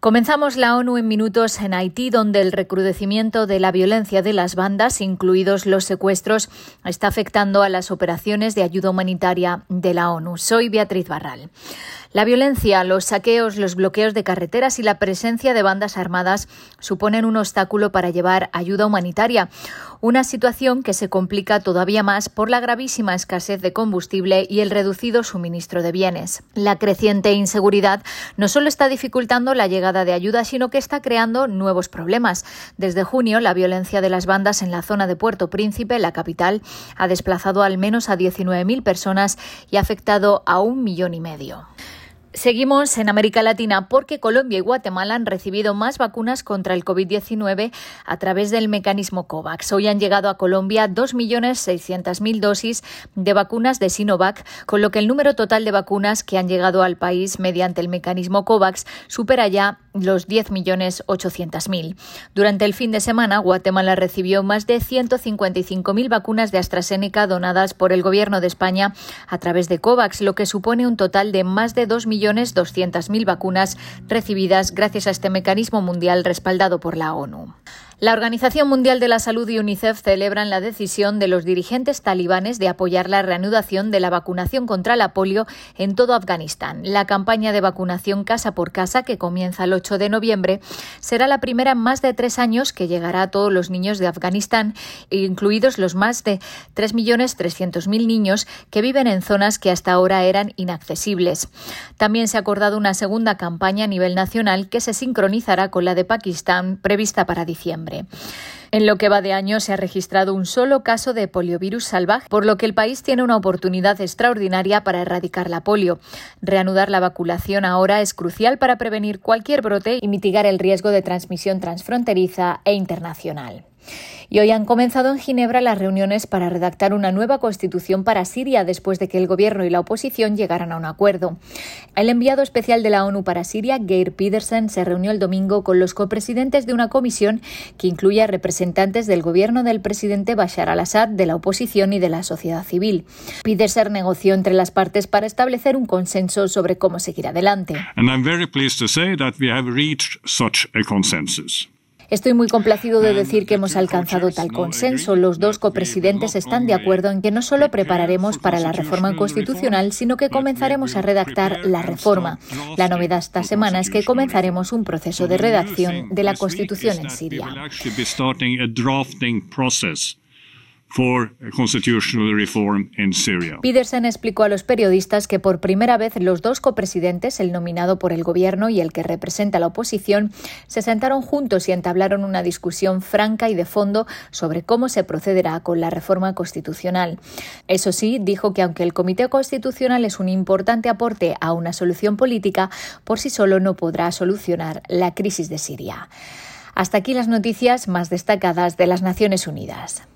Comenzamos la ONU en minutos en Haití, donde el recrudecimiento de la violencia de las bandas, incluidos los secuestros, está afectando a las operaciones de ayuda humanitaria de la ONU. Soy Beatriz Barral. La violencia, los saqueos, los bloqueos de carreteras y la presencia de bandas armadas suponen un obstáculo para llevar ayuda humanitaria, una situación que se complica todavía más por la gravísima escasez de combustible y el reducido suministro de bienes. La creciente inseguridad no solo está dificultando la llegada de ayuda, sino que está creando nuevos problemas. Desde junio, la violencia de las bandas en la zona de Puerto Príncipe, la capital, ha desplazado al menos a 19.000 personas y ha afectado a un millón y medio. Seguimos en América Latina porque Colombia y Guatemala han recibido más vacunas contra el COVID-19 a través del mecanismo COVAX. Hoy han llegado a Colombia 2.600.000 dosis de vacunas de Sinovac, con lo que el número total de vacunas que han llegado al país mediante el mecanismo COVAX supera ya los 10.800.000. Durante el fin de semana, Guatemala recibió más de 155.000 vacunas de AstraZeneca donadas por el Gobierno de España a través de COVAX, lo que supone un total de más de 2.200.000 vacunas recibidas gracias a este mecanismo mundial respaldado por la ONU. La Organización Mundial de la Salud y UNICEF celebran la decisión de los dirigentes talibanes de apoyar la reanudación de la vacunación contra la polio en todo Afganistán. La campaña de vacunación casa por casa, que comienza el 8 de noviembre, será la primera en más de tres años que llegará a todos los niños de Afganistán, incluidos los más de 3.300.000 niños que viven en zonas que hasta ahora eran inaccesibles. También se ha acordado una segunda campaña a nivel nacional que se sincronizará con la de Pakistán prevista para diciembre. En lo que va de año se ha registrado un solo caso de poliovirus salvaje, por lo que el país tiene una oportunidad extraordinaria para erradicar la polio. Reanudar la vacunación ahora es crucial para prevenir cualquier brote y mitigar el riesgo de transmisión transfronteriza e internacional. Y hoy han comenzado en Ginebra las reuniones para redactar una nueva constitución para Siria después de que el gobierno y la oposición llegaran a un acuerdo. El enviado especial de la ONU para Siria, Geir Pedersen, se reunió el domingo con los copresidentes de una comisión que incluye a representantes del gobierno del presidente Bashar al-Assad, de la oposición y de la sociedad civil. Pedersen negoció entre las partes para establecer un consenso sobre cómo seguir adelante. Estoy muy complacido de decir que hemos alcanzado tal consenso. Los dos copresidentes están de acuerdo en que no solo prepararemos para la reforma constitucional, sino que comenzaremos a redactar la reforma. La novedad esta semana es que comenzaremos un proceso de redacción de la Constitución en Siria. Peterson explicó a los periodistas que por primera vez los dos copresidentes, el nominado por el gobierno y el que representa la oposición, se sentaron juntos y entablaron una discusión franca y de fondo sobre cómo se procederá con la reforma constitucional. Eso sí, dijo que aunque el Comité Constitucional es un importante aporte a una solución política, por sí solo no podrá solucionar la crisis de Siria. Hasta aquí las noticias más destacadas de las Naciones Unidas.